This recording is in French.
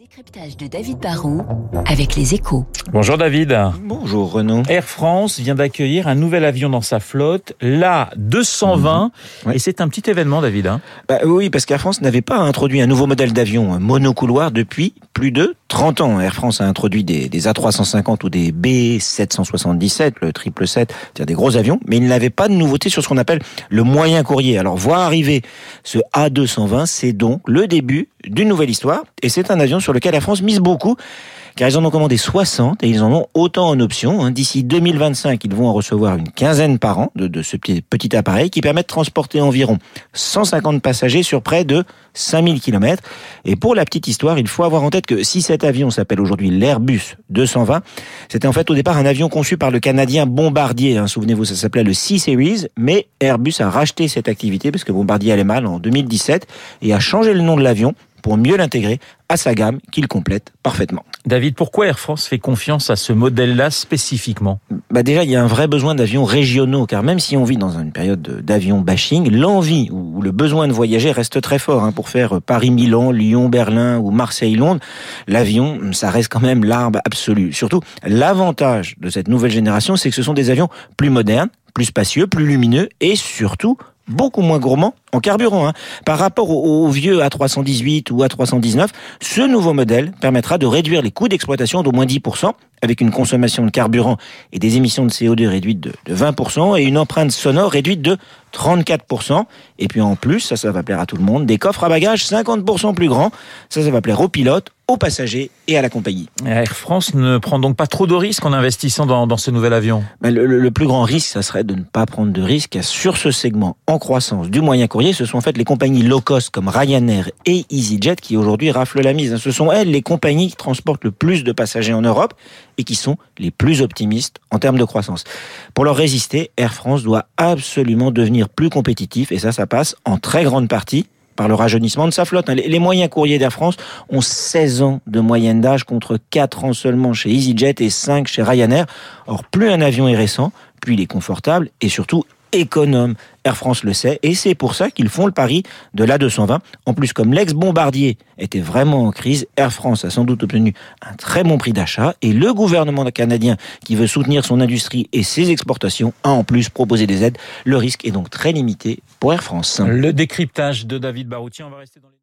décryptage de David Barrault avec les échos. Bonjour David. Bonjour Renaud. Air France vient d'accueillir un nouvel avion dans sa flotte, la 220. Ouais. Et c'est un petit événement David. hein. Bah oui, parce qu'Air France n'avait pas introduit un nouveau modèle d'avion monocouloir depuis de 30 ans. Air France a introduit des, des A350 ou des B777, le 777, c'est-à-dire des gros avions, mais il n'avait pas de nouveauté sur ce qu'on appelle le moyen courrier. Alors voir arriver ce A220, c'est donc le début d'une nouvelle histoire, et c'est un avion sur lequel Air France mise beaucoup. Car ils en ont commandé 60 et ils en ont autant en option. hein. D'ici 2025, ils vont en recevoir une quinzaine par an de, ce petit, petit appareil qui permet de transporter environ 150 passagers sur près de 5000 km. Et pour la petite histoire, il faut avoir en tête que si cet avion s'appelle aujourd'hui l'Airbus 220, c'était en fait au départ un avion conçu par le Canadien Bombardier. hein. Souvenez-vous, ça s'appelait le C-Series, mais Airbus a racheté cette activité parce que Bombardier allait mal en 2017 et a changé le nom de l'avion pour mieux l'intégrer à sa gamme qu'il complète parfaitement. David, pourquoi Air France fait confiance à ce modèle-là spécifiquement? Bah déjà, il y a un vrai besoin d'avions régionaux, car même si on vit dans une période de- d'avion bashing, l'envie ou le besoin de voyager reste très fort. hein. Pour faire Paris-Milan, Lyon-Berlin ou Marseille-Londres, l'avion, ça reste quand même l'arbre absolu. Surtout, l'avantage de cette nouvelle génération, c'est que ce sont des avions plus modernes, plus spacieux, plus lumineux et surtout beaucoup moins gourmands en carburant. hein. Par rapport au, au vieux A318 ou A319, ce nouveau modèle permettra de réduire les coûts d'exploitation d'au moins 10%, avec une consommation de carburant et des émissions de CO2 réduites de, de 20% et une empreinte sonore réduite de 34%. Et puis en plus, ça, ça va plaire à tout le monde, des coffres à bagages 50% plus grands. Ça, ça va plaire aux pilotes, aux passagers et à la compagnie. Air France ne prend donc pas trop de risques en investissant dans, dans ce nouvel avion? Ben, le, le- le plus grand risque, ça serait de ne pas prendre de risque sur ce segment en croissance du moyen courrier. Ce sont en fait les compagnies low cost comme Ryanair et EasyJet qui aujourd'hui raflent la mise. Ce sont elles les compagnies qui transportent le plus de passagers en Europe et qui sont les plus optimistes en termes de croissance. Pour leur résister, Air France doit absolument devenir plus compétitif et ça, ça passe en très grande partie par le rajeunissement de sa flotte. Les moyens courriers d'Air France ont 16 ans de moyenne d'âge contre 4 ans seulement chez EasyJet et 5 chez Ryanair. Or, plus un avion est récent, plus il est confortable et surtout économe. Air France le sait et c'est pour ça qu'ils font le pari de l'A220. En plus, comme l'ex-bombardier était vraiment en crise, Air France a sans doute obtenu un très bon prix d'achat et le gouvernement canadien qui veut soutenir son industrie et ses exportations a en plus proposé des aides. Le risque est donc très limité pour Air France. Le décryptage de David Baroutier, on va rester dans les...